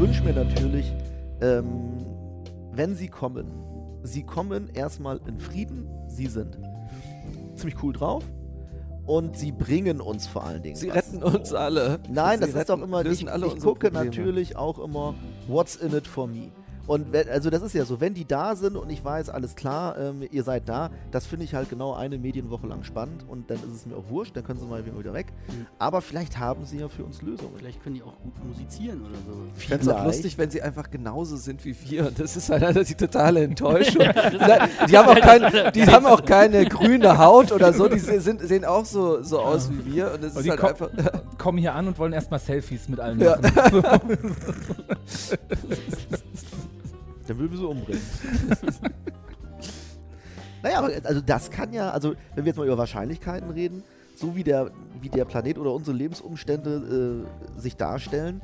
wünsche mir natürlich, ähm, wenn sie kommen, sie kommen erstmal in Frieden, sie sind ziemlich cool drauf und sie bringen uns vor allen Dingen. Sie was. retten uns alle. Nein, Sie das ist retten- doch immer, ich, ich gucke natürlich auch immer, what's in it for me. Und wenn, also das ist ja so, wenn die da sind und ich weiß, alles klar, ähm, ihr seid da, das finde ich halt genau eine Medienwoche lang spannend und dann ist es mir auch wurscht, dann können sie mal wieder weg. Mhm. Aber vielleicht haben sie ja für uns Lösungen. Vielleicht können die auch gut musizieren oder so. Ich fände es auch lustig, wenn sie einfach genauso sind wie wir. Und das ist halt die totale Enttäuschung. die, haben auch kein, die haben auch keine grüne Haut oder so. Die sind, sehen auch so, so aus wie wir. Und es Und ist die halt einfach. kommen hier an und wollen erstmal Selfies mit allen Ja. Dann würden wir sie umbringen. naja, aber also das kann ja, also wenn wir jetzt mal über Wahrscheinlichkeiten reden, so wie der, wie der Planet oder unsere Lebensumstände äh, sich darstellen,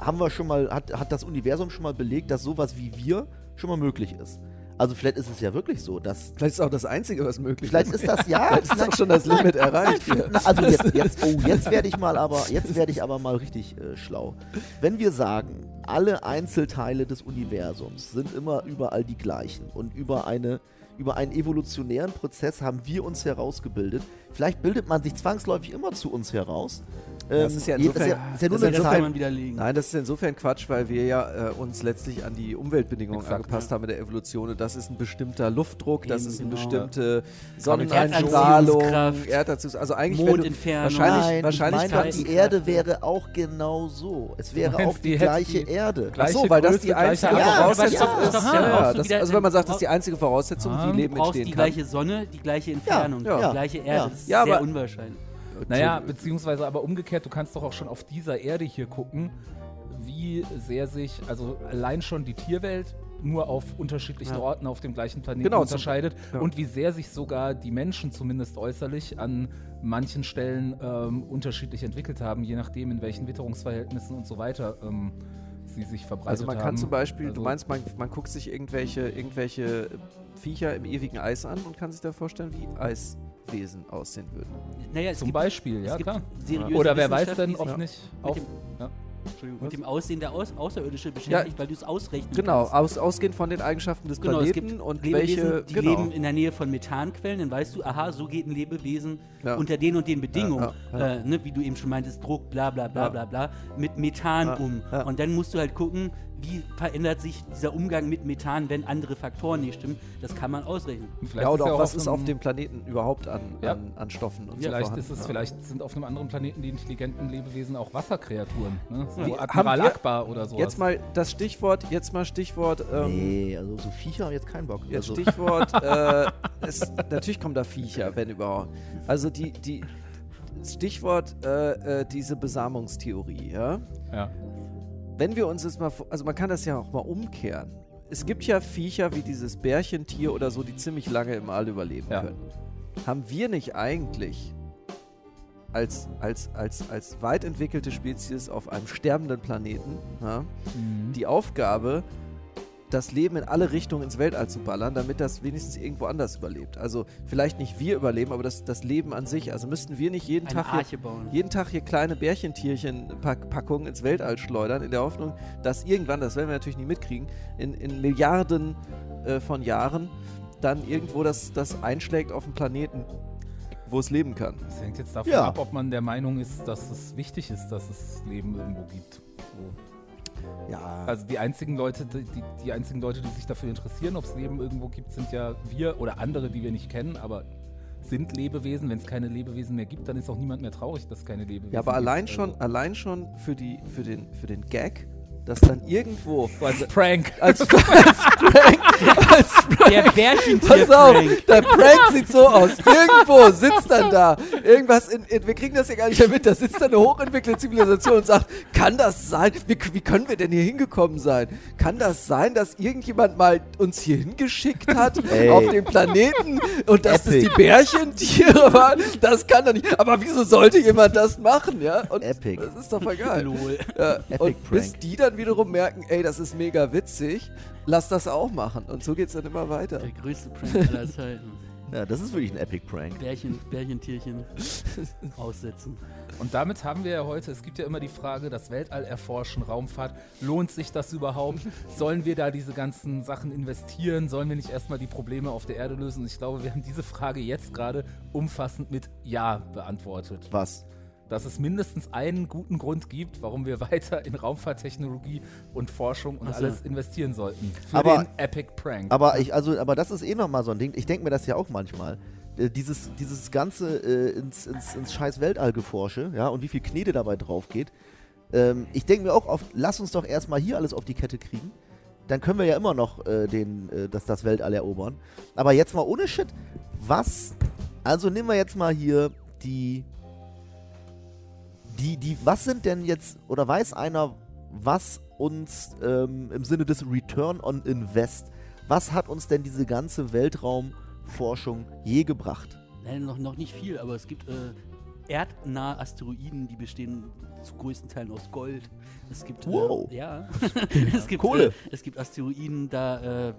haben wir schon mal, hat, hat das Universum schon mal belegt, dass sowas wie wir schon mal möglich ist. Also vielleicht ist es ja wirklich so, dass Vielleicht ist auch das Einzige, was möglich vielleicht ist. ist das ja. Vielleicht ist nein, auch schon das Limit erreicht. hier. na, also jetzt, jetzt, oh, jetzt werde ich mal aber, jetzt werde ich aber mal richtig äh, schlau. Wenn wir sagen, alle Einzelteile des Universums sind immer überall die gleichen und über eine über einen evolutionären Prozess haben wir uns herausgebildet. Vielleicht bildet man sich zwangsläufig immer zu uns heraus. Ähm, Das ist ja insofern- ist ja, ist ja nur das Das kann widerlegen. Nein, das ist insofern Quatsch, weil wir ja äh, uns letzlich an die Umweltbedingungen Exakt, angepasst haben in der Evolution. Und das ist ein bestimmter Luftdruck, das Eben, ist eine genau. bestimmte Sonneneinstrahlung, Erdanziehungskraft. Also eigentlich wenn du, Mondentfernung. wahrscheinlich- Nein, ich wahrscheinlich meine, kann- die Erde wäre auch genau so. Es wäre meinst, auch die, die gleiche die- Erde. Ach so, weil das die einzige. Voraussetzung Ja, ist. ja, Ja, ja. das, also wenn man sagt, das ist die einzige Voraussetzung, wie Leben entstehen die kann. gleiche Sonne, die gleiche Entfernung, ja, die gleiche Erde. ja. Das ist Ja, sehr aber- unwahrscheinlich. Naja, beziehungsweise aber umgekehrt, du kannst doch auch schon auf dieser Erde hier gucken, wie sehr sich, also allein schon die Tierwelt nur auf unterschiedlichen Ja. Orten auf dem gleichen Planeten Genau, unterscheidet ja. und wie sehr sich sogar die Menschen zumindest äußerlich an manchen Stellen ähm, unterschiedlich entwickelt haben, je nachdem in welchen Witterungsverhältnissen und so weiter ähm, sie sich verbreitet Also man kann haben. zum Beispiel, du Also- meinst, man, man guckt sich irgendwelche, irgendwelche Viecher im ewigen Eis an und kann sich da vorstellen, wie Eiswesen aussehen würden. Naja, es Zum gibt, Beispiel, es ja gibt klar. seriöse Oder wer weiß denn, ob nicht mit auch. dem- Ja. Entschuldigung, mit dem Aussehen der Aus Außerirdische beschäftigt, weil du es ausrechnen Genau, kannst. aus, ausgehend von den Eigenschaften des Genau, es Planeten gibt und Lebewesen, welche. die genau. leben in der Nähe von Methanquellen, dann weißt du, aha, so geht ein Lebewesen Ja. unter den und den Bedingungen, Ja, ja, Äh, ne, wie du eben schon meintest, Druck, bla bla bla Ja. bla bla, mit Methan Ja, um. ja. Und dann musst du halt gucken, wie verändert sich dieser Umgang mit Methan, wenn andere Faktoren nicht stimmen. Das kann man ausrechnen. Vielleicht Ja, oder ist ja auch was ist auf dem Planeten überhaupt an, Ja. an, an Stoffen und Vielleicht so ist es, vorhanden. vielleicht sind auf einem anderen Planeten die intelligenten Lebewesen auch Wasserkreaturen. Ne? So Die- Admiral Akbar oder sowas. Jetzt mal das Stichwort, jetzt mal Stichwort. Ähm, Nee, also so Viecher haben jetzt keinen Bock. Jetzt also, Stichwort, äh, es, natürlich kommen da Viecher, wenn überhaupt. Also die, die Stichwort äh, äh, diese Besamungstheorie, ja. ja. Wenn wir uns jetzt mal, also man kann das ja auch mal umkehren. Es gibt ja Viecher wie dieses Bärchentier oder so, die ziemlich lange im All überleben Ja. können. Haben wir nicht eigentlich als, als, als, als weit entwickelte Spezies auf einem sterbenden Planeten ja, Mhm. die Aufgabe, das Leben in alle Richtungen ins Weltall zu ballern, damit das wenigstens irgendwo anders überlebt. Also vielleicht nicht wir überleben, aber das, das Leben an sich. Also müssten wir nicht jeden Eine Tag hier, bauen. jeden Tag hier kleine Bärchentierchen-Packungen ins Weltall schleudern, in der Hoffnung, dass irgendwann, das werden wir natürlich nie mitkriegen, in, in Milliarden äh, von Jahren dann irgendwo das, das einschlägt auf dem Planeten, wo es leben kann. Das hängt jetzt davon Ja. ab, ob man der Meinung ist, dass es wichtig ist, dass es Leben irgendwo gibt. So. Ja. Also die einzigen Leute, die, die- einzigen Leute, die sich dafür interessieren, ob es Leben irgendwo gibt, sind ja wir oder andere, die wir nicht kennen, aber sind Lebewesen. Wenn es keine Lebewesen mehr gibt, dann ist auch niemand mehr traurig, dass es keine Lebewesen Ja, aber gibt. allein Also, schon, allein schon für, die, für, den, für den Gag, dass dann irgendwo als Prank. als, als Prank, als Prank, Der Bärchentier pass auf, der Prank sieht so aus. Irgendwo sitzt dann da irgendwas, in, in, wir kriegen das ja gar nicht mehr mit, da sitzt da eine hochentwickelte Zivilisation und sagt, kann das sein, wie, wie können wir denn hier hingekommen sein? Kann das sein, dass irgendjemand mal uns hier hingeschickt hat Ey. auf den Planeten und dass das Epic. die Bärchentiere waren? Das kann doch nicht, aber wieso sollte jemand das machen, ja? Und Epic. Das ist doch voll geil. Lol. Ja, Epic und bis Prank. die dann wiederum merken, ey, das ist mega witzig, lass das auch machen. Und so geht's dann immer weiter. Der größte Prank aller Zeiten. Ja, das ist wirklich ein Epic Prank. Bärchen, Bärchentierchen aussetzen. Und damit haben wir ja heute, es gibt ja immer die Frage, das Weltall erforschen, Raumfahrt, lohnt sich das überhaupt? Sollen wir da diese ganzen Sachen investieren? Sollen wir nicht erstmal die Probleme auf der Erde lösen? Und ich glaube, wir haben diese Frage jetzt gerade umfassend mit Ja beantwortet. Was? Dass es mindestens einen guten Grund gibt, warum wir weiter in Raumfahrttechnologie und Forschung und so. alles investieren sollten. Für Aber- den Epic Prank. Aber ich, also, aber das ist eh nochmal so ein Ding. Ich denke mir das ja auch manchmal. Äh, dieses, dieses ganze äh, ins, ins, ins scheiß Weltallgeforsche, ja, und wie viel Knete dabei drauf geht. Ähm, ich denke mir auch oft, lass uns doch erstmal hier alles auf die Kette kriegen. Dann können wir ja immer noch äh, den, äh, das, das Weltall erobern. Aber jetzt mal ohne Shit. Was? Also nehmen wir jetzt mal hier die. Die, die, was sind denn jetzt, oder weiß einer, was uns ähm, im Sinne des Return on Invest was hat uns denn diese ganze Weltraumforschung je gebracht? Nein, noch, noch nicht viel, aber es gibt äh, erdnahe Asteroiden, die bestehen zu größten Teilen aus Gold. Es gibt Wow. äh, ja, es gibt Kohle. Äh, es gibt Asteroiden, da äh,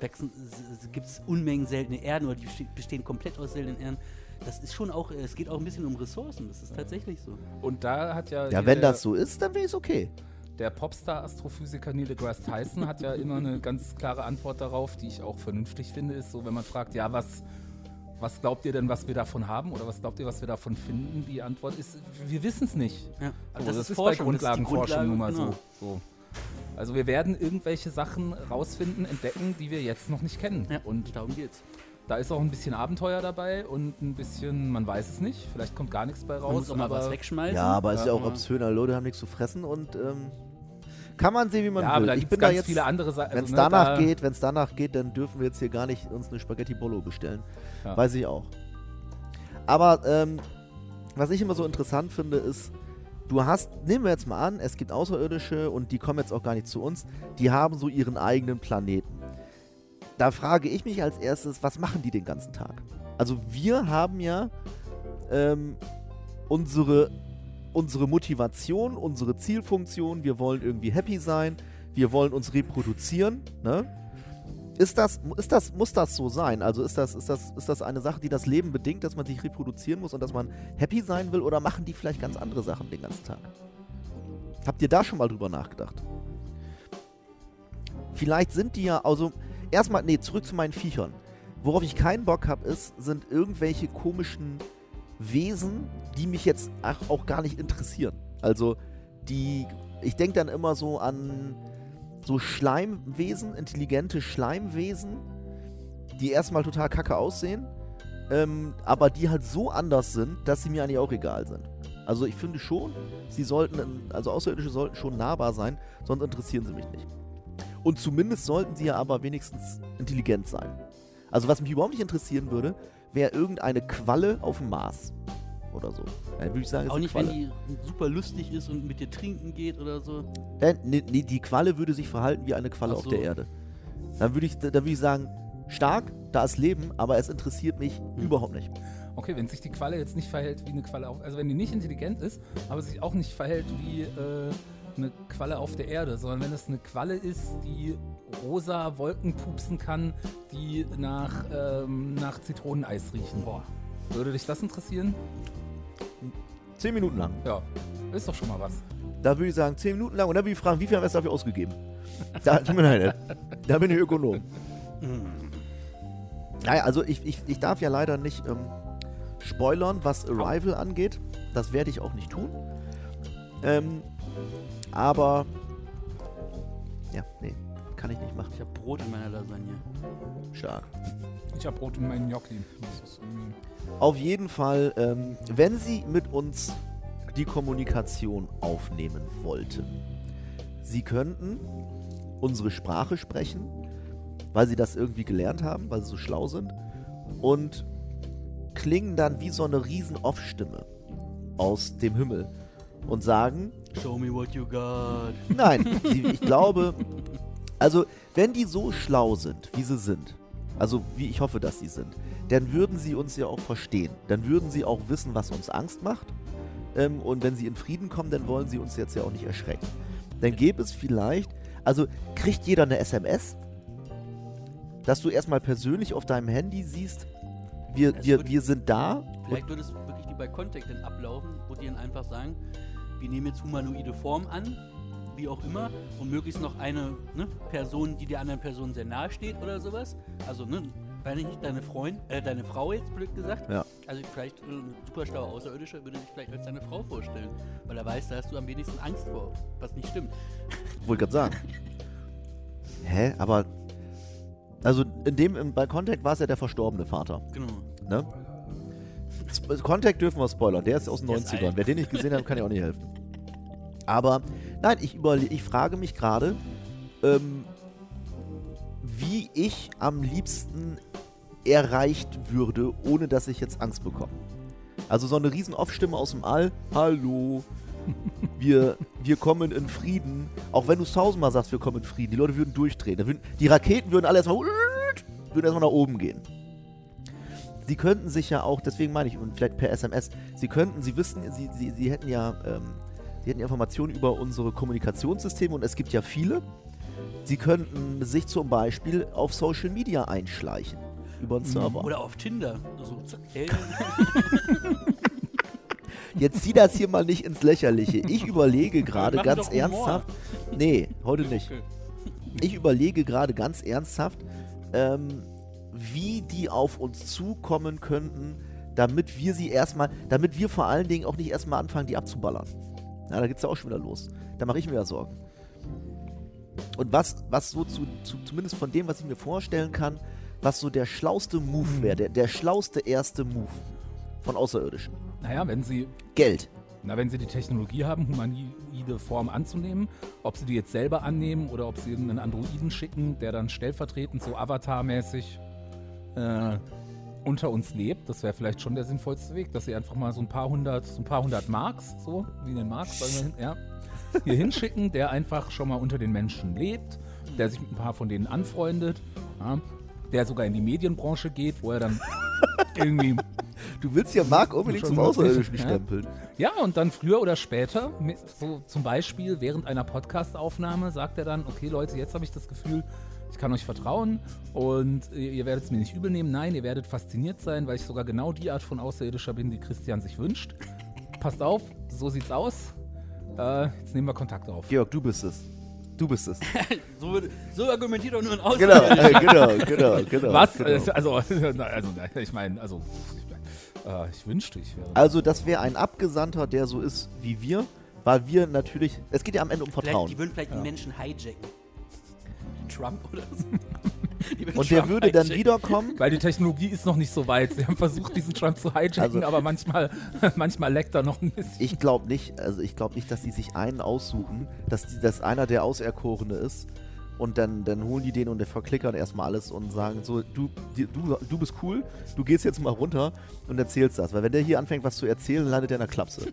gibt es Unmengen seltene Erden oder die beste- bestehen komplett aus seltenen Erden. Das ist schon auch, es geht auch ein bisschen um Ressourcen. Das ist tatsächlich so. Und da hat ja. Ja, wenn das so ist, dann wäre es okay. Der Popstar-Astrophysiker Neil deGrasse Tyson hat ja immer eine ganz klare Antwort darauf, die ich auch vernünftig finde, ist so, wenn man fragt, ja, was, was glaubt ihr denn, was wir davon haben oder was glaubt ihr, was wir davon finden? Die Antwort ist, wir wissen es nicht. Ja, So, das, ist, bei Forschung, das ist die Grundlagenforschung Grundlage, nun mal genau. so. so. Also wir werden irgendwelche Sachen rausfinden, entdecken, die wir jetzt noch nicht kennen. Ja, und darum geht's. Da ist auch ein bisschen Abenteuer dabei und ein bisschen, man weiß es nicht, vielleicht kommt gar nichts bei Man raus. muss auch mal aber was wegschmeißen. Ja, aber ist ja auch aber- obszöner. Leute haben nichts zu fressen und ähm, kann man sehen, wie man ja, aber will. da Ich bin da ganz jetzt, viele andere Sachen. wenn es danach geht, wenn es danach geht, dann dürfen wir jetzt hier gar nicht uns eine Spaghetti Bolo bestellen. Ja. Weiß ich auch. Aber ähm, was ich immer so interessant finde, ist, du hast, nehmen wir jetzt mal an, es gibt Außerirdische und die kommen jetzt auch gar nicht zu uns, die haben so ihren eigenen Planeten. Da frage ich mich als erstes, was machen die den ganzen Tag? Also wir haben ja ähm, unsere, unsere Motivation, unsere Zielfunktion, wir wollen irgendwie happy sein, wir wollen uns reproduzieren, ne? Ist das, ist das, muss das so sein? Also ist das, ist, das, ist das eine Sache, die das Leben bedingt, dass man sich reproduzieren muss und dass man happy sein will? Oder machen die vielleicht ganz andere Sachen den ganzen Tag? Habt ihr da schon mal drüber nachgedacht? Vielleicht sind die ja, also erstmal, nee, zurück zu meinen Viechern. Worauf ich keinen Bock habe, ist, sind irgendwelche komischen Wesen, die mich jetzt auch gar nicht interessieren. Also die, ich denke dann immer so an so Schleimwesen, intelligente Schleimwesen, die erstmal total kacke aussehen, ähm, aber die halt so anders sind, dass sie mir eigentlich auch egal sind. Also ich finde schon, sie sollten, also Außerirdische sollten schon nahbar sein, sonst interessieren sie mich nicht. Und zumindest sollten sie ja aber wenigstens intelligent sein. Also was mich überhaupt nicht interessieren würde, wäre irgendeine Qualle auf dem Mars. Oder so. Dann würde ich sagen, Auch ist nicht, wenn die super lustig ist und mit dir trinken geht oder so. Äh, nee, nee, die Qualle würde sich verhalten wie eine Qualle Ach auf so. der Erde. Dann würde ich, dann würde ich sagen, stark, da ist Leben, aber es interessiert mich Hm. überhaupt nicht. Okay, wenn sich die Qualle jetzt nicht verhält wie eine Qualle auf, also wenn die nicht intelligent ist, aber sich auch nicht verhält wie äh, eine Qualle auf der Erde, sondern wenn es eine Qualle ist, die rosa Wolken pupsen kann, die nach, ähm, nach Zitroneneis riechen. Boah. Würde dich das interessieren? Zehn Minuten lang. Ja, ist doch schon mal was. Da würde ich sagen, zehn Minuten lang und dann würde ich fragen, wie viel haben wir dafür ausgegeben? Da, tut mir leid, da bin ich Ökonom. Naja, also ich, ich, ich darf ja leider nicht ähm, spoilern, was Arrival angeht. Das werde ich auch nicht tun. Ähm, aber ja, nee, kann ich nicht machen. Ich habe Brot in meiner Lasagne. Stark. Ich habe Brot in meinen Gnocchi. Das ist irgendwie- Auf jeden Fall, ähm, wenn Sie mit uns die Kommunikation aufnehmen wollten, Sie könnten unsere Sprache sprechen, weil Sie das irgendwie gelernt haben, weil Sie so schlau sind und klingen dann wie so eine riesen Off-Stimme aus dem Himmel und sagen, Show me what you got. Nein, sie, ich glaube, also wenn die so schlau sind, wie sie sind, also wie ich hoffe, dass sie sind, dann würden sie uns ja auch verstehen. Dann würden sie auch wissen, was uns Angst macht. Ähm, und wenn sie in Frieden kommen, dann wollen sie uns jetzt ja auch nicht erschrecken. Dann gäbe es vielleicht, also kriegt jeder eine SMS, dass du erstmal persönlich auf deinem Handy siehst, wir, wir, wir sind da. Vielleicht würde es wirklich wie bei Contact dann ablaufen, wo die dann einfach sagen, wir nehmen jetzt humanoide Form an, wie auch immer, und möglichst noch eine ne, Person, die der anderen Person sehr nahe steht oder sowas. Also, ne, weil nicht deine Freund, äh, deine Frau jetzt blöd gesagt. Ja. Also vielleicht äh, ein super schlauer Außerirdischer würde sich vielleicht als deine Frau vorstellen, weil er weiß, da hast du am wenigsten Angst vor, was nicht stimmt. Wollte gerade sagen. Hä? Aber. Also in dem, bei Contact war es ja der verstorbene Vater. Genau. Ne? Contact dürfen wir spoilern, der ist aus den Der ist 90ern. alt. Wer den nicht gesehen hat, kann ja auch nicht helfen. Aber nein, ich, überle ich frage mich gerade, ähm, wie ich am liebsten erreicht würde, ohne dass ich jetzt Angst bekomme. Also so eine riesen Off-Stimme aus dem All. Hallo. Wir, wir kommen in Frieden. Auch wenn du es tausendmal sagst, wir kommen in Frieden. Die Leute würden durchdrehen. Würden, die Raketen würden alle erstmal, würden erstmal nach oben gehen. Sie könnten sich ja auch, deswegen meine ich, und vielleicht per SMS, Sie könnten, Sie wissen, Sie, Sie, Sie hätten ja, ähm, Sie hätten Informationen über unsere Kommunikationssysteme und es gibt ja viele. Sie könnten sich zum Beispiel auf Social Media einschleichen. Über einen Server. Oder auf Tinder. So, zack, hey, Jetzt zieh das hier mal nicht ins Lächerliche. Ich überlege gerade ganz Humor. ernsthaft. Nee, heute nicht. Ich überlege gerade ganz ernsthaft, ähm, wie die auf uns zukommen könnten, damit wir sie erstmal, damit wir vor allen Dingen auch nicht erstmal anfangen, die abzuballern. Na, da geht's ja auch schon wieder los. Da mache ich mir ja Sorgen. Und was, was so zu, zu, zumindest von dem, was ich mir vorstellen kann, was so der schlauste Move wäre, der, der schlauste erste Move von Außerirdischen. Naja, wenn sie, Geld. na, wenn sie die Technologie haben, humanoide Form anzunehmen, ob sie die jetzt selber annehmen oder ob sie einen Androiden schicken, der dann stellvertretend so Avatar-mäßig äh, unter uns lebt, das wäre vielleicht schon der sinnvollste Weg, dass sie einfach mal so ein paar hundert, so ein paar hundert Marks, so wie den Marx, hin, ja, hier hinschicken, der einfach schon mal unter den Menschen lebt, der sich mit ein paar von denen anfreundet, ja, der sogar in die Medienbranche geht, wo er dann irgendwie Du willst ja Marc unbedingt zum Außerirdischen ja. stempeln. Ja, und dann früher oder später, so zum Beispiel während einer Podcast-Aufnahme, sagt er dann, okay Leute, jetzt habe ich das Gefühl, ich kann euch vertrauen und ihr, werdet es mir nicht übel nehmen. Nein, ihr werdet fasziniert sein, weil ich sogar genau die Art von Außerirdischer bin, die Christian sich wünscht. Passt auf, so sieht's aus. Äh, jetzt nehmen wir Kontakt auf. Georg, du bist es. Du bist es. so, so argumentiert doch nur ein genau, Außerirdischer. äh, genau, genau, genau. Was? Genau. Äh, Also, also na, ich meine, also, ich, äh, ich wünschte, ich wäre. Also, das wäre ein Abgesandter, der so ist wie wir, weil wir natürlich. Es geht ja am Ende um Vielleicht, Vertrauen. die würden vielleicht die Menschen hijacken. Trump oder so. Und der Trump würde dann wiederkommen. Weil die Technologie ist noch nicht so weit. Sie haben versucht, diesen Trump zu hijacken, Also- aber manchmal, manchmal leckt er noch ein bisschen. Ich glaube nicht, also ich glaube nicht, dass die sich einen aussuchen, dass, die, dass einer der Auserkorene ist. Und dann, dann holen die den und der verklickern erstmal alles und sagen so, du, du, du bist cool, du gehst jetzt mal runter und erzählst das. Weil wenn der hier anfängt, was zu erzählen, landet er in der Klapse.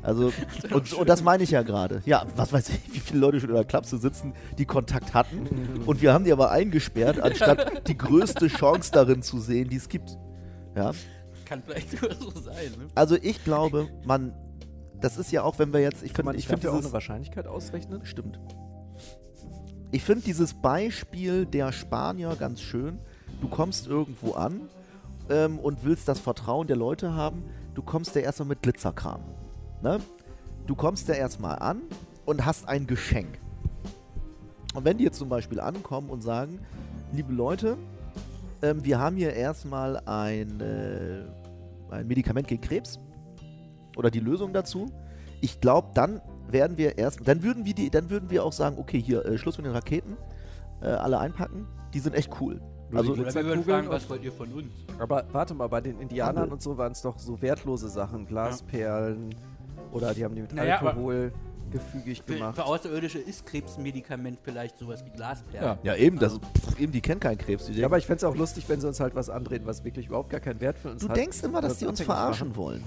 Also, und, und das meine ich ja gerade. Ja, was weiß ich, wie viele Leute schon in der Klapse sitzen, die Kontakt hatten. Und wir haben die aber eingesperrt, anstatt die größte Chance darin zu sehen, die es gibt. Ja. Kann vielleicht sogar so sein. Ne? Also ich glaube, man, das ist ja auch, wenn wir jetzt, ich finde, ich finde auch eine Wahrscheinlichkeit ausrechnen? stimmt. Ich finde dieses Beispiel der Spanier ganz schön. Du kommst irgendwo an ähm, und willst das Vertrauen der Leute haben. Du kommst da erstmal mit Glitzerkram. Ne? Du kommst da erstmal an und hast ein Geschenk. Und wenn die jetzt zum Beispiel ankommen und sagen, liebe Leute, ähm, wir haben hier erstmal ein, äh, ein Medikament gegen Krebs oder die Lösung dazu. Ich glaube, dann werden wir erst, dann würden wir die, dann würden wir auch sagen, okay, hier äh, Schluss mit den Raketen, äh, alle einpacken. Die sind echt cool. Also Oder wir würden fragen, und- was wollt ihr von uns? Aber warte mal, bei den Indianern Handel. und so waren es doch so wertlose Sachen, Glasperlen oder die haben die mit Naja, Alkohol gefügig Für, gemacht. für Außerirdische ist Krebsmedikament vielleicht sowas wie Glasperlen. Ja. ja eben, das, pf, eben die kennen keinen Krebs. Die Ja, aber ich fände es auch lustig, wenn sie uns halt was andrehen, was wirklich überhaupt gar keinen Wert für uns du hat. denkst immer, dass das die uns verarschen machen. wollen.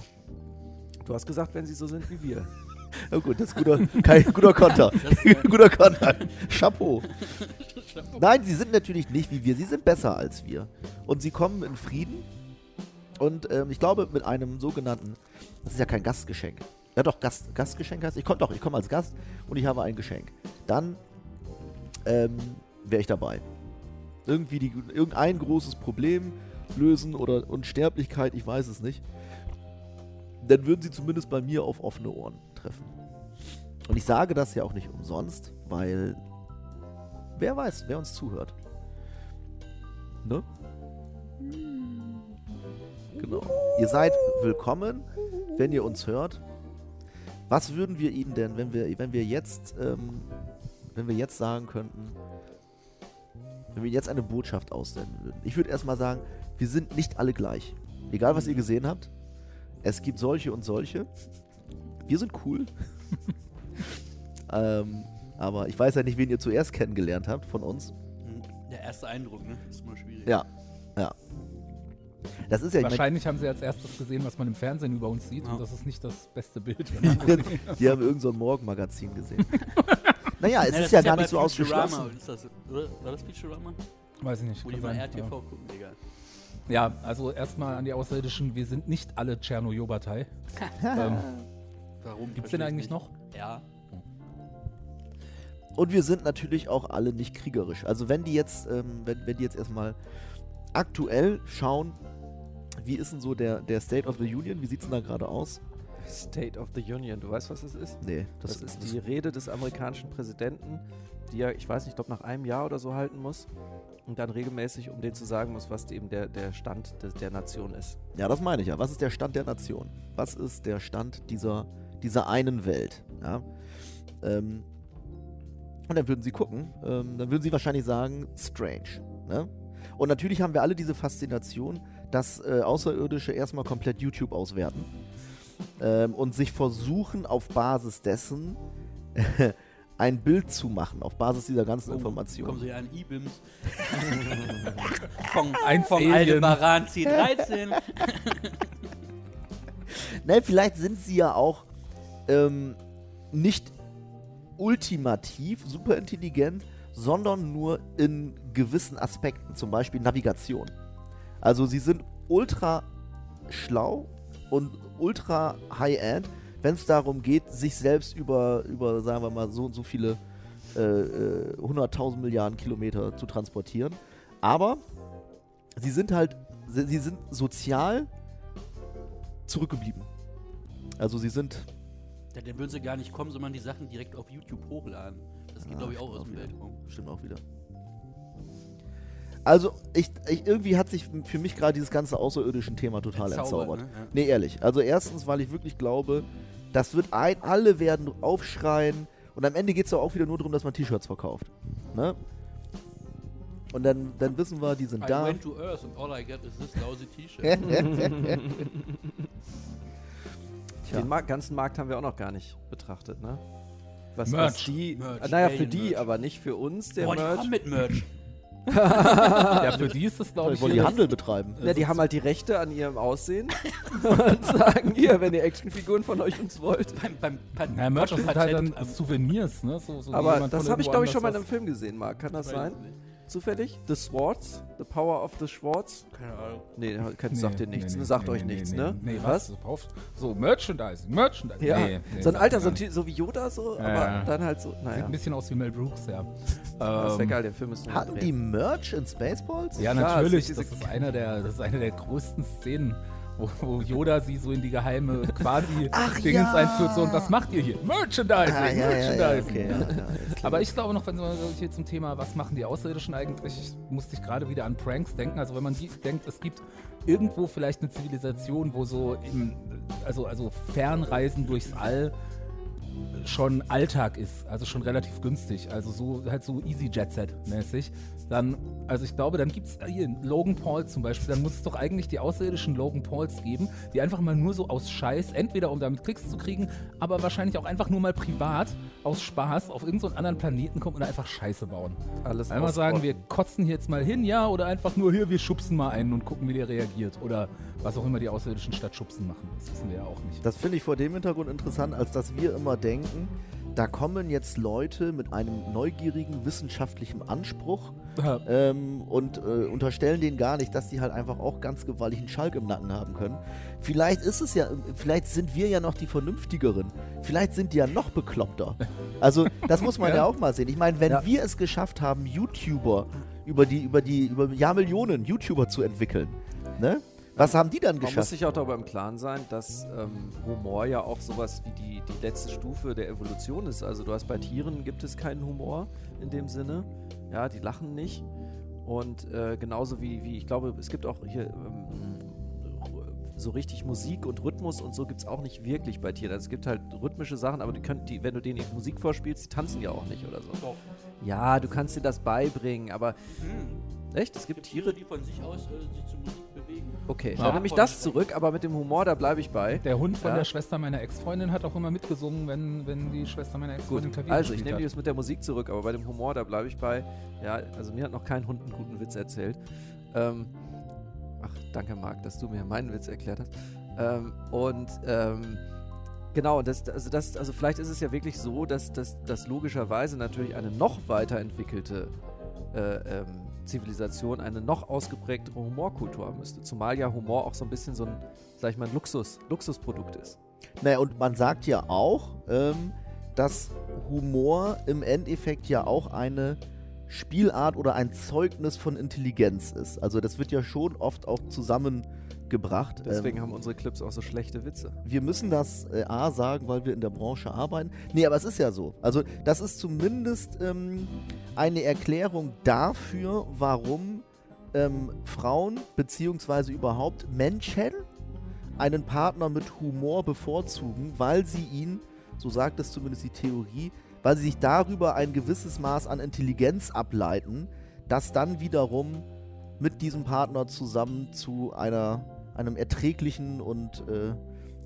Du hast gesagt, wenn sie so sind wie wir. Ja gut, das ist guter, kein guter Konter. Guter Konter. Chapeau. Nein, sie sind natürlich nicht wie wir. Sie sind besser als wir. Und sie kommen in Frieden. Und ähm, ich glaube, mit einem sogenannten, das ist ja kein Gastgeschenk. Ja doch, Gast, Gastgeschenk heißt, ich komme doch, ich komme als Gast und ich habe ein Geschenk. Dann ähm, wäre ich dabei. Irgendwie die, irgendein großes Problem lösen oder Unsterblichkeit, ich weiß es nicht, dann würden sie zumindest bei mir auf offene Ohren treffen. Und ich sage das ja auch nicht umsonst, weil wer weiß, wer uns zuhört. Ne? Genau. Ihr seid willkommen, wenn ihr uns hört. Was würden wir Ihnen denn, wenn wir, wenn wir jetzt, ähm, wenn wir jetzt sagen könnten, wenn wir jetzt eine Botschaft aussenden würden? Ich würde erstmal sagen, wir sind nicht alle gleich. Egal, was ihr gesehen habt. Es gibt solche und solche. Wir sind cool. ähm, aber ich weiß ja nicht, wen ihr zuerst kennengelernt habt von uns. Der erste Eindruck, ne? Ist immer schwierig. Ja, ja. Das ist ja, ich mein, Wahrscheinlich haben sie als erstes gesehen, was man im Fernsehen über uns sieht. Ja. Und das ist nicht das beste Bild. die haben irgend so ein Morgenmagazin gesehen. naja, es Ja, ist ja gar bei nicht so ausgeschlossen. Ist das, oder? War das Futurama? Weiß ich nicht. Wo die mal RTV ja. gucken, Digga. Ja, also erstmal an die Außerirdischen, wir sind nicht alle Tschernojobatei. ähm, Warum? Gibt's Versteh den ich eigentlich nicht. noch? Ja. Und wir sind natürlich auch alle nicht kriegerisch. Also wenn die jetzt, ähm, wenn, wenn die jetzt erstmal aktuell schauen, wie ist denn so der, der State of the Union? Wie sieht's denn da gerade aus? State of the Union, du weißt, was das ist? Nee, Das, ist die Rede des amerikanischen Präsidenten, die er, ich weiß nicht, ich glaube nach einem Jahr oder so halten muss und dann regelmäßig, um denen zu sagen muss, was eben der, der Stand des, der Nation ist. Ja, das meine ich ja. Was ist der Stand der Nation? Was ist der Stand dieser, dieser einen Welt? Ja? Ähm, und dann würden sie gucken, ähm, dann würden sie wahrscheinlich sagen, strange. Ne? Und natürlich haben wir alle diese Faszination, dass äh, Außerirdische erstmal komplett YouTube auswerten ähm, und sich versuchen, auf Basis dessen ein Bild zu machen, auf Basis dieser ganzen Oh, Informationen. Kommen sie an E-Bims. von Eins vom Alien. Aldebaran C13. Ne, vielleicht sind sie ja auch ähm, nicht ultimativ super intelligent, sondern nur in gewissen Aspekten, zum Beispiel Navigation. Also sie sind ultra schlau und ultra high-end, wenn es darum geht, sich selbst über, über, sagen wir mal, so und so viele äh, äh, 100.000 Milliarden Kilometer zu transportieren. Aber sie sind halt, sie, sie sind sozial zurückgeblieben. Also sie sind. Ja, dann würden sie gar nicht kommen, sondern die Sachen direkt auf YouTube hochladen. Das geht, Ah, glaube ich, auch aus dem wieder. Weltraum. Stimmt auch wieder. Also, ich, ich, irgendwie hat sich für mich gerade dieses ganze außerirdischen Thema total entzaubert. ne? Ja. Nee, ehrlich. Also erstens, weil ich wirklich glaube, das wird ein, alle werden aufschreien und am Ende geht es auch wieder nur darum, dass man T-Shirts verkauft. Ne? Und dann, dann wissen wir, die sind I da. went to Earth and all I get is this lousy T-Shirt. Tja. Den Mar ganzen Markt haben wir auch noch gar nicht betrachtet, ne? Was, Merch. was die, Merch, naja, für die, Merch. aber nicht für uns, der Boah, die Merch. kommen mit Merch. ja, für die ist das, glaube Die ich, wollen die Handel betreiben. Ja, die haben halt die Rechte an ihrem Aussehen und sagen hier, wenn ihr Actionfiguren von euch uns wollt. Beim, beim Pat Na, Merch ist halt Patent- dann Souvenirs, ne? So, so Aber das habe ich, glaube ich, schon mal in einem Film gesehen, Marc. Kann das sein? ich nicht. Zufällig? The Swords? The Power of the Schwartz? Keine Ahnung. Nee, kennt, was- sagt dir Nee, nichts. nee, ne? sagt nee, euch nee, nichts, nee, ne? Nee, was? So, Kauf- So, Merchandising, Merchandising. Ja. Nee, nee, so ein Alter, so, so wie Yoda, so, Ja, aber ja. dann halt so, Sieht naja. ein bisschen aus wie Mel Brooks, ja. Das wäre Ähm, geil, der Film ist noch Hatten die Merch in Spaceballs? Ja, Klar, es natürlich. ist Das ist, einer der, das ist eine der größten Szenen, wo, wo Yoda sie so in die geheime quasi Ach Dingens ja. einführt. So, und was macht ihr hier? Merchandising, Ah, ja, Merchandising. okay, ja, klingt- Aber ich glaube noch, wenn wir hier zum Thema, was machen die Außerirdischen eigentlich, musste ich gerade wieder an Pranks denken. Also wenn man die, denkt, es gibt irgendwo vielleicht eine Zivilisation, wo so im, also, also Fernreisen durchs All schon Alltag ist, also schon relativ günstig, also so halt so Easy Jet Set mäßig, dann, also ich glaube, dann gibt es hier Logan Paul zum Beispiel, dann muss es doch eigentlich die außerirdischen Logan Pauls geben, die einfach mal nur so aus Scheiß, entweder um damit Klicks zu kriegen, aber wahrscheinlich auch einfach nur mal privat aus Spaß auf irgendeinen so anderen Planeten kommen und einfach Scheiße bauen. Alles Einmal sagen, wir kotzen hier jetzt mal hin, ja, oder einfach nur hier, wir schubsen mal einen und gucken, wie der reagiert. Oder was auch immer die Außerirdischen statt schubsen machen. Das wissen wir ja auch nicht. Das finde ich vor dem Hintergrund interessant, als dass wir immer denken, da kommen jetzt Leute mit einem neugierigen wissenschaftlichen Anspruch ähm, und äh, unterstellen denen gar nicht, dass die halt einfach auch ganz gewaltigen Schalk im Nacken haben können. Vielleicht ist es ja, vielleicht sind wir ja noch die Vernünftigeren. Vielleicht sind die ja noch bekloppter. Also, das muss man ja, Ja. auch mal sehen. Ich meine, wenn Ja. wir es geschafft haben, YouTuber über die, über die, über Jahrmillionen YouTuber zu entwickeln. Ne? Was haben die dann Man muss geschafft? sich auch darüber im Klaren sein, dass ähm, Humor ja auch sowas wie die, die letzte Stufe der Evolution ist. Also du hast bei Tieren gibt es keinen Humor in dem Sinne. Ja, die lachen nicht. Und äh, genauso wie, wie, ich glaube, es gibt auch hier ähm, so richtig Musik und Rhythmus und so gibt es auch nicht wirklich bei Tieren. Also es gibt halt rhythmische Sachen, aber die können, die, wenn du denen die Musik vorspielst, die tanzen ja auch nicht oder so. Doch. Ja, du kannst dir das beibringen, aber Hm. echt, es gibt Tiere, die von sich aus äh, sich zur Musik. Okay, Ja. dann nehme ich das zurück, aber mit dem Humor, da bleibe ich bei. Der Hund von Ja. der Schwester meiner Ex-Freundin hat auch immer mitgesungen, wenn, wenn die Schwester meiner Ex-Freundin Klavier also ich nehme das mit der Musik zurück, aber bei dem Humor, da bleibe ich bei. Ja, also mir hat noch kein Hund einen guten Witz erzählt. Ähm, ach, danke Marc, dass du mir meinen Witz erklärt hast. Ähm, und ähm, genau, das, also, das, also vielleicht ist es ja wirklich so, dass, dass, dass logischerweise natürlich eine noch weiterentwickelte äh, ähm, Zivilisation eine noch ausgeprägtere Humorkultur haben müsste. Zumal ja Humor auch so ein bisschen so ein, sag ich mal, Luxus, Luxusprodukt ist. Naja, und man sagt ja auch, ähm, dass Humor im Endeffekt ja auch eine Spielart oder ein Zeugnis von Intelligenz ist. Also das wird ja schon oft auch zusammengebracht. Deswegen ähm, haben unsere Clips auch so schlechte Witze. wir müssen das äh, A sagen, weil wir in der Branche arbeiten. Nee, aber es ist ja so. Also das ist zumindest ähm, eine Erklärung dafür, warum ähm, Frauen beziehungsweise überhaupt Menschen einen Partner mit Humor bevorzugen, weil sie ihn, so sagt es zumindest die Theorie, weil sie sich darüber ein gewisses Maß an Intelligenz ableiten, das dann wiederum mit diesem Partner zusammen zu einer, einem erträglichen und äh,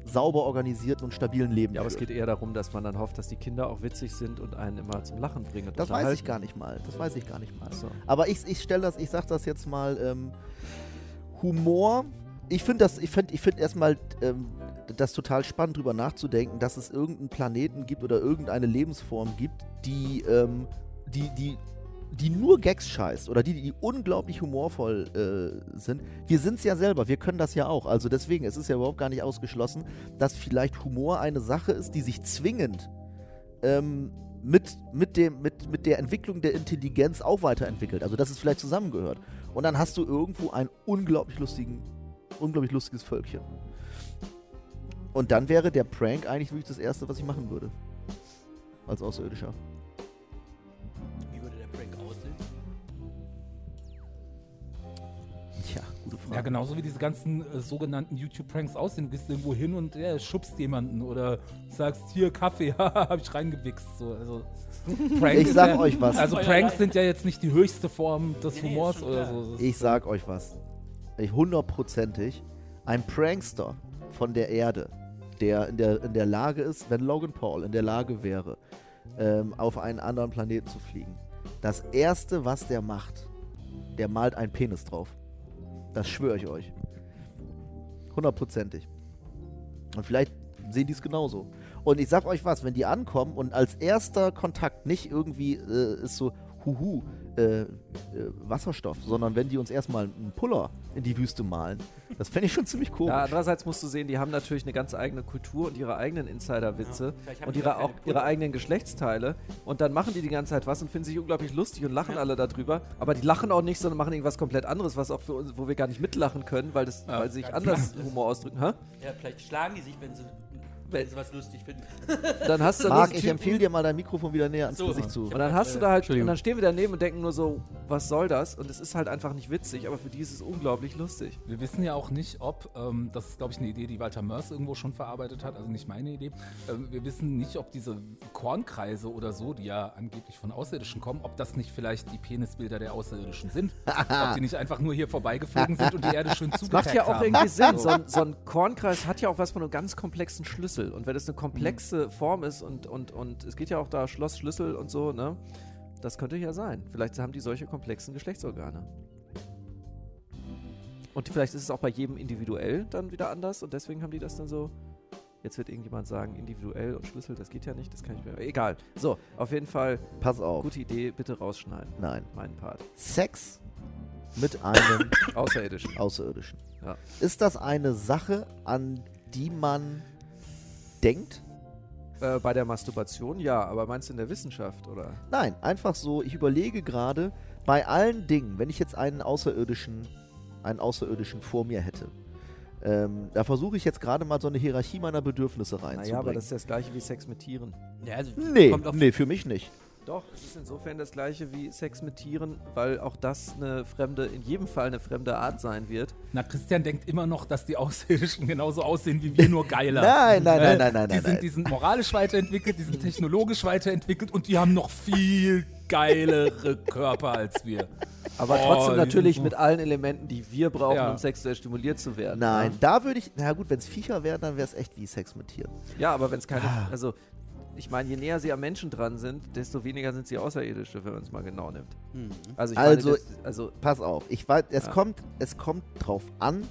sauber organisierten und stabilen Leben Ja, aber es führt. geht eher darum, dass man dann hofft, dass die Kinder auch witzig sind und einen immer zum Lachen bringen. Das weiß ich gar nicht mal. Das weiß ich gar nicht mal. So. Aber ich, ich stelle das, ich sag das jetzt mal, ähm, Humor, ich finde das, ich finde ich find erstmal ähm, das total spannend, drüber nachzudenken, dass es irgendeinen Planeten gibt oder irgendeine Lebensform gibt, die, ähm, die, die, die nur Gags scheißt oder die, die unglaublich humorvoll äh, sind. Wir sind es ja selber, wir können das ja auch. Also deswegen, es ist ja überhaupt gar nicht ausgeschlossen, dass vielleicht Humor eine Sache ist, die sich zwingend ähm, mit, mit, dem, mit, mit der Entwicklung der Intelligenz auch weiterentwickelt. Also dass es vielleicht zusammengehört. Und dann hast du irgendwo ein unglaublich lustigen, unglaublich lustiges Völkchen. Und dann wäre der Prank eigentlich wirklich das Erste, was ich machen würde. Als Außerirdischer. Ja, genauso wie diese ganzen äh, sogenannten YouTube-Pranks aussehen. Du gehst irgendwo hin und ja, schubst jemanden oder sagst, hier Kaffee, hab ich reingewichst. So, also, Ich sag ja, euch was. Also Pranks sind ja jetzt nicht die höchste Form des Nee, Humors oder so. Ich sag euch was. Ich hundertprozentig. Ein Prankster von der Erde, der in der, in der Lage ist, wenn Logan Paul in der Lage wäre, ähm, auf einen anderen Planeten zu fliegen. Das erste, was der macht, der malt einen Penis drauf. Das schwöre ich euch. Hundertprozentig. Und vielleicht sehen die es genauso. Und ich sag euch was, wenn die ankommen und als erster Kontakt nicht irgendwie äh, ist so, huhu, äh, äh, Wasserstoff, sondern wenn die uns erstmal einen Puller in die Wüste malen, das fände ich schon ziemlich komisch. Ja, andererseits musst du sehen, die haben natürlich eine ganz eigene Kultur und ihre eigenen Insider-Witze Ja, und ihre, keine auch ihre eigenen Geschlechtsteile. Und dann machen die die ganze Zeit was und finden sich unglaublich lustig und lachen alle darüber. Aber die lachen auch nicht, sondern machen irgendwas komplett anderes, was auch für uns, wo wir gar nicht mitlachen können, weil, das, Ja. weil sie sich anders Humor ausdrücken. Hä? Ja, vielleicht schlagen die sich, wenn sie, wenn sie was lustig finden. Dann hast du Marc, ich empfehle dir mal dein Mikrofon wieder näher ans So. Gesicht zu. Und dann hast du da halt, und dann stehen wir daneben und denken nur so, was soll das? Und es ist halt einfach nicht witzig, aber für die ist es unglaublich lustig. Wir wissen ja auch nicht, ob, ähm, das ist glaube ich eine Idee, die Walter Mörs irgendwo schon verarbeitet hat, also nicht meine Idee. Ähm, wir wissen nicht, ob diese Kornkreise oder so, die ja angeblich von Außerirdischen kommen, ob das nicht vielleicht die Penisbilder der Außerirdischen sind. ob die nicht einfach nur hier vorbeigeflogen sind und die Erde schön Macht zugepackt ja auch haben. irgendwie Sinn. So so ein Kornkreis hat ja auch was von einem ganz komplexen Schlüssel. Und wenn es eine komplexe Form ist und, und, und es geht ja auch da Schloss, Schlüssel und so, ne? Das könnte ja sein. Vielleicht haben die solche komplexen Geschlechtsorgane. Und vielleicht ist es auch bei jedem individuell dann wieder anders und deswegen haben die das dann so. Jetzt wird irgendjemand sagen, individuell und Schlüssel, das geht ja nicht, das kann ich mir. Egal. So, auf jeden Fall, Pass auf. gute Idee, bitte rausschneiden. Nein. Meinen Part. Sex mit einem Außerirdischen. Außerirdischen. Ja. Ist das eine Sache, an die man denkt? Äh, bei der Masturbation ja, aber meinst du in der Wissenschaft, oder? Nein, einfach so, ich überlege gerade, bei allen Dingen, wenn ich jetzt einen Außerirdischen, einen Außerirdischen vor mir hätte, ähm, da versuche ich jetzt gerade mal so eine Hierarchie meiner Bedürfnisse reinzubringen. Naja, aber das ist das gleiche wie Sex mit Tieren. Ja, also nee, kommt auf nee, für mich nicht. Doch, es ist insofern das gleiche wie Sex mit Tieren, weil auch das eine fremde, in jedem Fall eine fremde Art sein wird. Na, Christian denkt immer noch, dass die Außerirdischen genauso aussehen wie wir, nur geiler. Nein, nein, nein, nein, nein, die nein, sind, nein. Die sind moralisch weiterentwickelt, die sind technologisch weiterentwickelt und die haben noch viel geilere Körper als wir. Aber Oh, trotzdem natürlich mit allen Elementen, die wir brauchen, Ja. um sexuell stimuliert zu werden. Nein, da würde ich, na gut, wenn es Viecher wären, dann wäre es echt wie Sex mit Tieren. Ja, aber wenn es keine. Ah. Also, ich meine, je näher sie am Menschen dran sind, desto weniger sind sie Außerirdische, wenn man es mal genau nimmt. Mhm. Also, ich Also- meine, das, also Pass auf, ich weiß, es Ja. kommt, es kommt drauf an,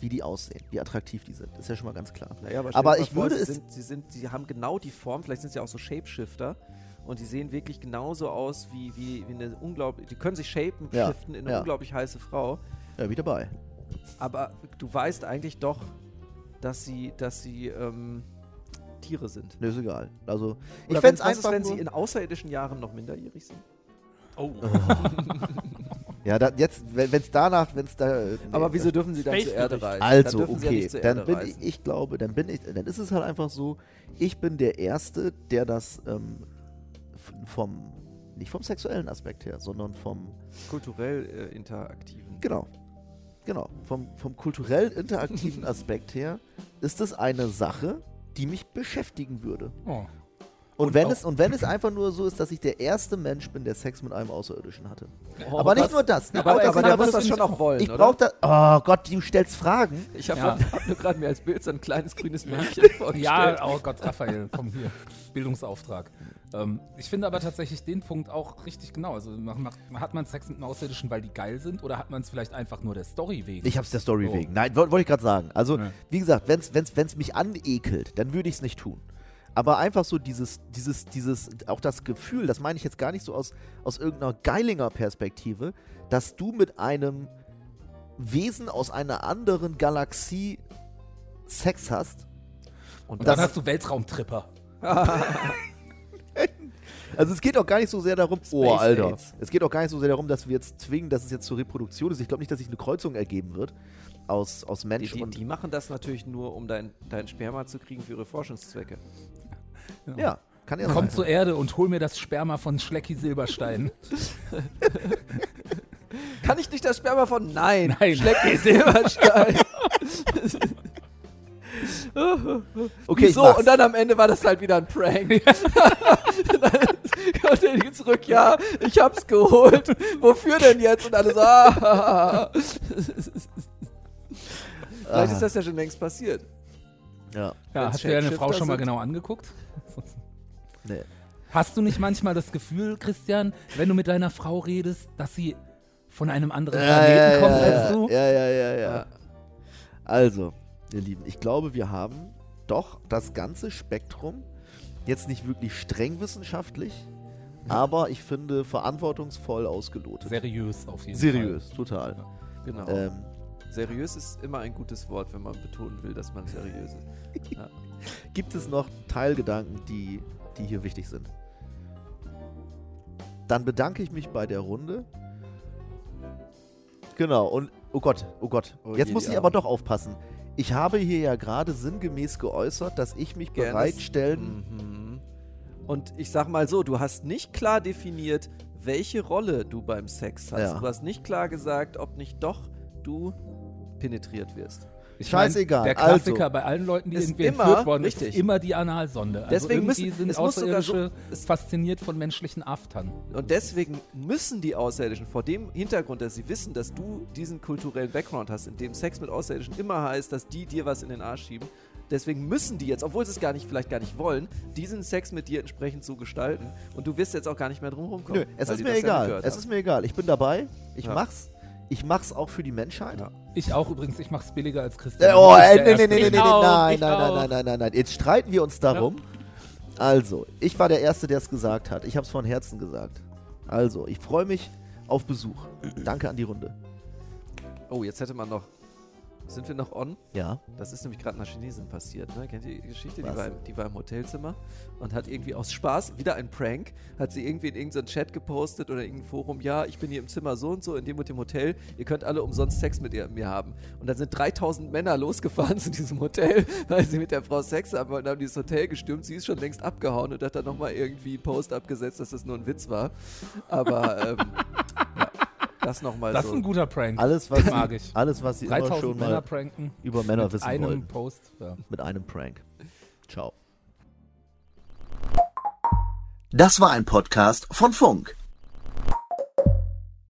wie die aussehen, wie attraktiv die sind. Ist ja schon mal ganz klar. Naja, aber, Aber ich würde sie es- Sind, sie, sind, sie haben genau die Form, vielleicht sind sie auch so Shapeshifter. Und die sehen wirklich genauso aus wie, wie, wie eine unglaublich. Die können sich shapen, Ja, shiften in eine ja. unglaublich heiße Frau. Ja, wie dabei. Aber du weißt eigentlich doch, dass sie, dass sie ähm, Tiere sind. Nö, ist egal. Also, ich Oder fände es was ist, einfach. wenn sie in außerirdischen Jahren noch minderjährig sind. Oh. ja, da, jetzt, wenn es danach, wenn es da. äh, nee, Aber wieso dürfen sie dann zur Erde reisen? Also, dann ja okay, nicht zur dann bin reisen. ich, ich glaube, dann bin ich, dann ist es halt einfach so, ich bin der Erste, der das ähm, vom, nicht vom sexuellen Aspekt her, sondern vom, kulturell äh, interaktiven. genau, genau, vom, vom kulturell interaktiven Aspekt her ist es eine Sache, die mich beschäftigen würde. Oh. Und, Und wenn es, und wenn es einfach nur so ist, dass ich der erste Mensch bin, der Sex mit einem Außerirdischen hatte. Oh, aber nicht nur das. Ich Aber, brauch das aber aber muss das schon auch wollen, ich oder? brauche das. Oh Gott, du stellst Fragen. Ich habe Ja. hab nur gerade mir als Bild so ein kleines grünes Männchen vorgestellt. Ja, oh Gott, Raphael, komm hier. Bildungsauftrag. Ähm, ich finde aber tatsächlich den Punkt auch richtig genau. Also macht, hat man Sex mit einem Außerirdischen, weil die geil sind, oder hat man es vielleicht einfach nur der Story wegen? Ich hab's der Story Oh. wegen. Nein, woll- wollte ich gerade sagen. Also, Ja. wie gesagt, wenn's, wenn's, wenn's mich anekelt, dann würde ich es nicht tun. Aber einfach so dieses, dieses, dieses, auch das Gefühl, das meine ich jetzt gar nicht so aus, aus irgendeiner Geilinger Perspektive, dass du mit einem Wesen aus einer anderen Galaxie Sex hast. Und und dann hast du Weltraumtripper. Also es geht auch gar nicht so sehr darum, oh Space Alter, AIDS. es geht auch gar nicht so sehr darum, dass wir jetzt zwingen, dass es jetzt zur Reproduktion ist. Ich glaube nicht, dass sich eine Kreuzung ergeben wird aus, aus die, Mensch die, und die machen das natürlich nur, um dein, dein Sperma zu kriegen für ihre Forschungszwecke. ja, kann ja Komm sein. zur Erde und hol mir das Sperma von Schlecki Silberstein. Kann ich nicht das Sperma von Nein, Nein. Schlecki Silberstein. Okay, mach's. Und dann am Ende war das halt wieder ein Prank. dann kommt er die zurück, ja, ich hab's geholt. Wofür denn jetzt? Und alle so, ah. Vielleicht ist das ja schon längst passiert. Ja, Ja, hast du deine Frau schon mal sind. genau angeguckt? nee. Hast du nicht manchmal das Gefühl, Christian, wenn du mit deiner Frau redest, dass sie von einem anderen Planeten kommt als du? Ja, ja, ja, ja. Ja. Also, ihr Lieben, ich glaube, wir haben doch das ganze Spektrum, jetzt nicht wirklich streng wissenschaftlich, aber ich finde verantwortungsvoll ausgelotet. Seriös auf jeden Seriös, total. Genau. Ähm, seriös ist immer ein gutes Wort, wenn man betonen will, dass man seriös ist. gibt es noch Teilgedanken, die, die hier wichtig sind? Dann bedanke ich mich bei der Runde. Genau, und oh Gott, oh Gott. Oh Jetzt je, muss ich aber doch aufpassen. Ich habe hier ja gerade sinngemäß geäußert, dass ich mich Gerne. bereitstellen. Mhm. Und ich sag mal so, du hast nicht klar definiert, welche Rolle du beim Sex hast. Ja. Du hast nicht klar gesagt, ob nicht doch du penetriert wirst. Ich Scheißegal, der Klassiker also. bei allen Leuten, die Ist irgendwie immer- entführt worden richtig. ist, immer die Analsonde. Also Deswegen müssen- sind es muss sogar so- Außerirdische es- fasziniert von menschlichen Aftern. Und deswegen müssen die Außerirdischen vor dem Hintergrund, dass sie wissen, dass du diesen kulturellen Background hast, in dem Sex mit Außerirdischen immer heißt, dass die dir was in den Arsch schieben. Deswegen müssen die jetzt, obwohl sie es gar nicht, vielleicht gar nicht wollen, diesen Sex mit dir entsprechend so gestalten. Und du wirst jetzt auch gar nicht mehr drum rumkommen. Nö, es ist mir ja egal. mitgehört Es ist mir egal. Ich bin dabei. Ich Ja. mach's. Ich mach's auch für die Menschheit. Ja. Ich auch übrigens, ich mach's billiger als Christian. Äh, oh, äh, der nee, nee, nee, nee, nee, nein, nein, nein, auch. nein, nein, nein, nein. Jetzt streiten wir uns darum. Also, ich war der Erste, der es gesagt hat. Ich habe es von Herzen gesagt. Also, ich freue mich auf Besuch. Danke an die Runde. Oh, jetzt hätte man noch Sind wir noch on? Ja. Das ist nämlich gerade einer Chinesin passiert, ne? Kennt ihr die Geschichte? Die war, im, die war im Hotelzimmer und hat irgendwie aus Spaß, wieder ein Prank, hat sie irgendwie in irgendeinen Chat gepostet oder irgendein Forum, ja, ich bin hier im Zimmer so und so, in dem und dem Hotel, ihr könnt alle umsonst Sex mit ihr, mir haben. Und dann sind 3000 Männer losgefahren zu diesem Hotel, weil sie mit der Frau Sex haben wollten, haben dieses Hotel gestürmt, sie ist schon längst abgehauen und hat dann nochmal irgendwie einen Post abgesetzt, dass das nur ein Witz war. Aber, ähm, ja, das nochmal Das so. ist ein guter Prank. Alles, was, mag sie, ich. alles, was sie immer 3000 schon Männer mal pranken. über Männer mit wissen einem wollten. Post. Ja. Mit einem Prank. Ciao. Das war ein Podcast von Funk.